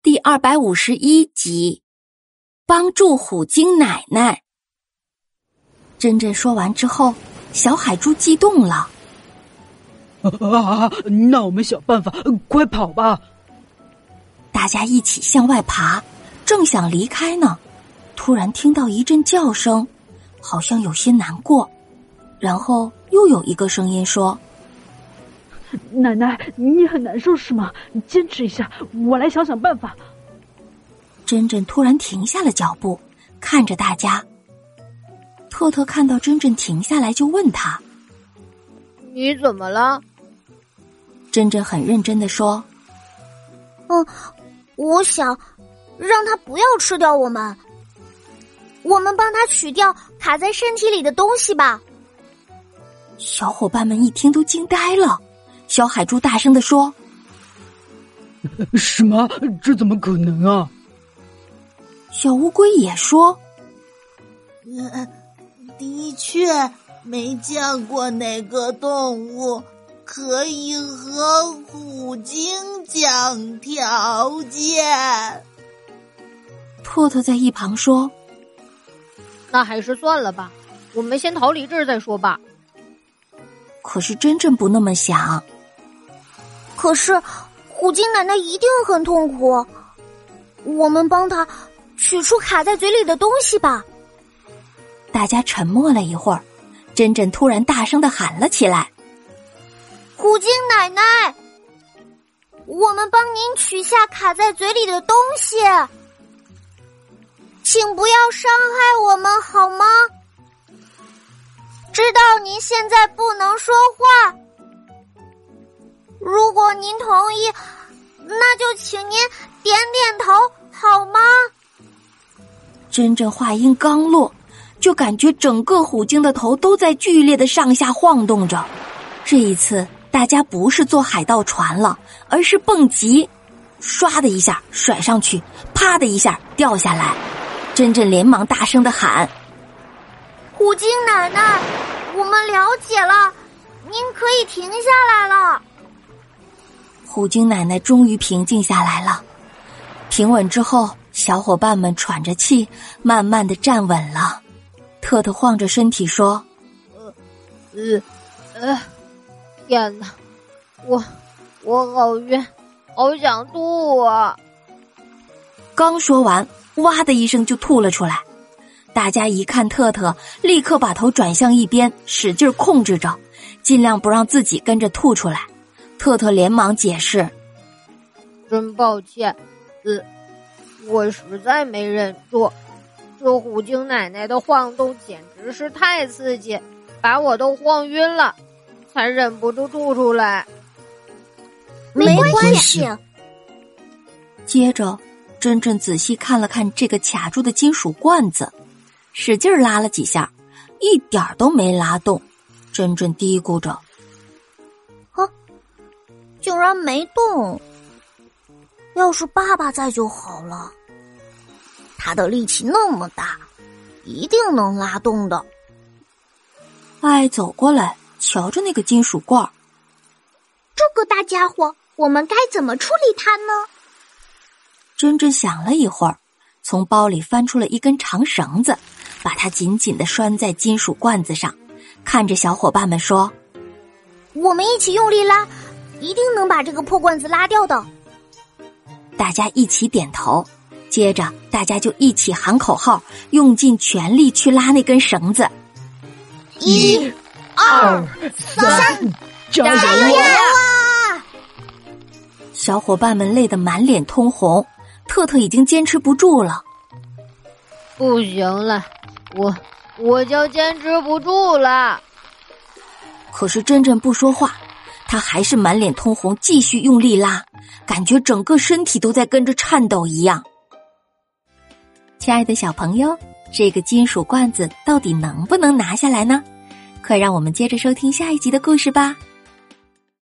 第二百五十一集，帮助虎鲸奶奶。珍珍说完之后，小海猪激动了。啊！那我们想办法，快跑吧！大家一起向外爬，正想离开呢，突然听到一阵叫声，好像有些难过。然后又有一个声音说。奶奶，你很难受是吗？你坚持一下，我来想想办法。珍珍突然停下了脚步，看着大家。特特看到珍珍停下来，就问他：“你怎么了？”珍珍很认真的说：“嗯，我想让他不要吃掉我们，我们帮他取掉卡在身体里的东西吧。”小伙伴们一听都惊呆了。小海猪大声的说：“ 什么？这怎么可能啊？”小乌龟也说：“的确没见过哪个动物可以和虎鲸讲条件。”特特在一旁说：“那还是算了吧，我们先逃离这儿再说吧。”可是真正不那么想。可是，虎鲸奶奶一定很痛苦。我们帮她取出卡在嘴里的东西吧。大家沉默了一会儿，珍珍突然大声的喊了起来：“虎鲸奶奶，我们帮您取下卡在嘴里的东西，请不要伤害我们好吗？知道您现在不能说话。”如果您同意，那就请您点点头好吗？真正话音刚落，就感觉整个虎鲸的头都在剧烈的上下晃动着。这一次，大家不是坐海盗船了，而是蹦极，唰的一下甩上去，啪的一下掉下来。真正连忙大声的喊：“虎鲸奶奶，我们了解了，您可以停下来了。”虎鲸奶奶终于平静下来了。平稳之后，小伙伴们喘着气，慢慢的站稳了。特特晃着身体说：“呃，呃，天哪，我我好晕，好想吐啊！”刚说完，哇的一声就吐了出来。大家一看特特，立刻把头转向一边，使劲控制着，尽量不让自己跟着吐出来。特特连忙解释：“真抱歉，呃，我实在没忍住，这虎鲸奶奶的晃动简直是太刺激，把我都晃晕了，才忍不住吐出来。没关系。”接着，珍珍仔细看了看这个卡住的金属罐子，使劲拉了几下，一点都没拉动。珍珍嘀咕着。竟然没动！要是爸爸在就好了。他的力气那么大，一定能拉动的。爱走过来，瞧着那个金属罐儿。这个大家伙，我们该怎么处理它呢？珍珍想了一会儿，从包里翻出了一根长绳子，把它紧紧的拴在金属罐子上，看着小伙伴们说：“我们一起用力拉。”一定能把这个破罐子拉掉的。大家一起点头，接着大家就一起喊口号，用尽全力去拉那根绳子。一、二、三，加油啊！小伙伴们累得满脸通红，特特已经坚持不住了。不行了，我我就坚持不住了。可是真正不说话。他还是满脸通红，继续用力拉，感觉整个身体都在跟着颤抖一样。亲爱的小朋友，这个金属罐子到底能不能拿下来呢？快让我们接着收听下一集的故事吧。